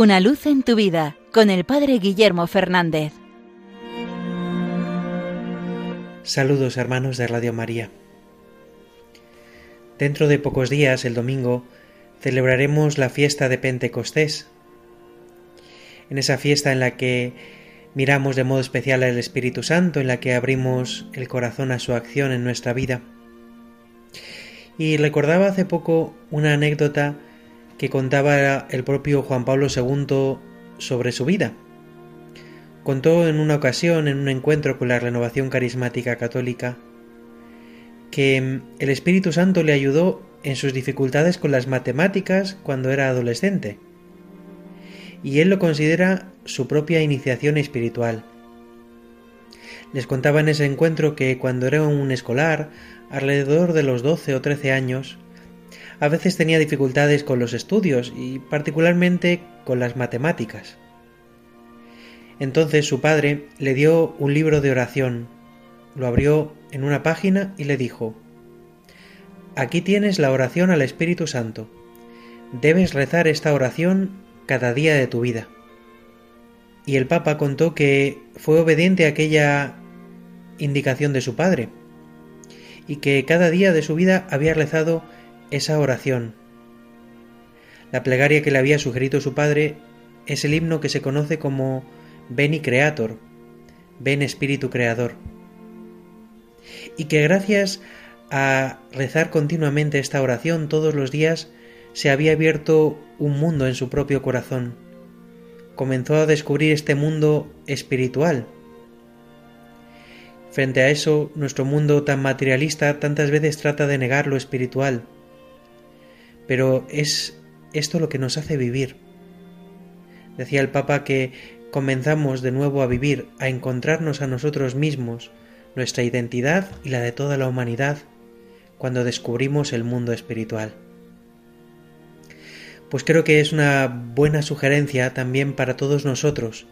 Una luz en tu vida con el Padre Guillermo Fernández. Saludos hermanos de Radio María. Dentro de pocos días, el domingo, celebraremos la fiesta de Pentecostés. En esa fiesta en la que miramos de modo especial al Espíritu Santo, en la que abrimos el corazón a su acción en nuestra vida. Y recordaba hace poco una anécdota que contaba el propio Juan Pablo II sobre su vida. Contó en una ocasión, en un encuentro con la renovación carismática católica, que el Espíritu Santo le ayudó en sus dificultades con las matemáticas cuando era adolescente. Y él lo considera su propia iniciación espiritual. Les contaba en ese encuentro que cuando era un escolar, alrededor de los 12 o 13 años, a veces tenía dificultades con los estudios y particularmente con las matemáticas. Entonces su padre le dio un libro de oración, lo abrió en una página y le dijo, Aquí tienes la oración al Espíritu Santo. Debes rezar esta oración cada día de tu vida. Y el Papa contó que fue obediente a aquella indicación de su padre, y que cada día de su vida había rezado esa oración. La plegaria que le había sugerido su padre es el himno que se conoce como Beni Creator, Ven Espíritu Creador. Y que gracias a rezar continuamente esta oración todos los días, se había abierto un mundo en su propio corazón. Comenzó a descubrir este mundo espiritual. Frente a eso, nuestro mundo tan materialista tantas veces trata de negar lo espiritual, pero es esto lo que nos hace vivir. Decía el Papa que comenzamos de nuevo a vivir, a encontrarnos a nosotros mismos, nuestra identidad y la de toda la humanidad, cuando descubrimos el mundo espiritual. Pues creo que es una buena sugerencia también para todos nosotros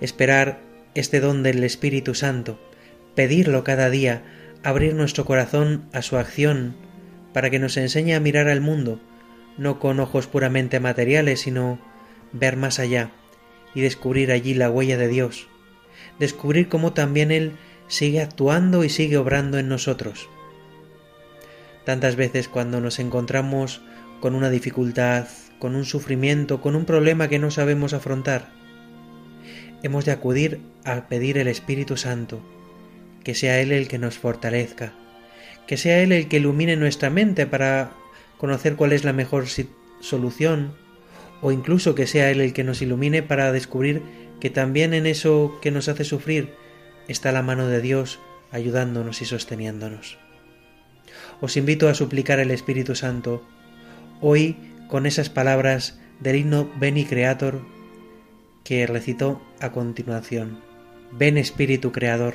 esperar este don del Espíritu Santo, pedirlo cada día, abrir nuestro corazón a su acción, para que nos enseñe a mirar al mundo, no con ojos puramente materiales, sino ver más allá y descubrir allí la huella de Dios, descubrir cómo también Él sigue actuando y sigue obrando en nosotros. Tantas veces cuando nos encontramos con una dificultad, con un sufrimiento, con un problema que no sabemos afrontar, hemos de acudir a pedir el Espíritu Santo, que sea Él el que nos fortalezca, que sea Él el que ilumine nuestra mente para conocer cuál es la mejor solución, o incluso que sea Él el que nos ilumine para descubrir que también en eso que nos hace sufrir está la mano de Dios ayudándonos y sosteniéndonos. Os invito a suplicar al Espíritu Santo hoy con esas palabras del himno Beni Creator que recitó a continuación. Ven Espíritu Creador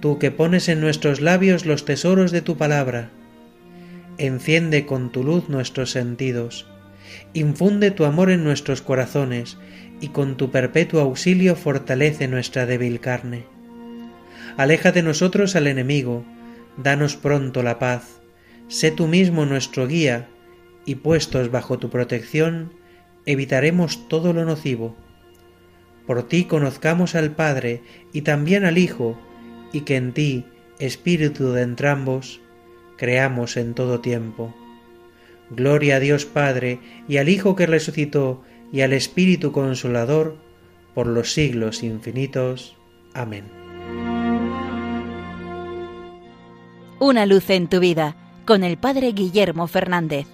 tú que pones en nuestros labios los tesoros de tu palabra, enciende con tu luz nuestros sentidos, infunde tu amor en nuestros corazones y con tu perpetuo auxilio fortalece nuestra débil carne. Aleja de nosotros al enemigo, danos pronto la paz, sé tú mismo nuestro guía, y puestos bajo tu protección, evitaremos todo lo nocivo. Por ti conozcamos al Padre y también al Hijo, y que en ti, Espíritu de entrambos, creamos en todo tiempo. Gloria a Dios Padre y al Hijo que resucitó y al Espíritu Consolador, por los siglos infinitos. Amén. Una luz en tu vida, con el Padre Guillermo Fernández.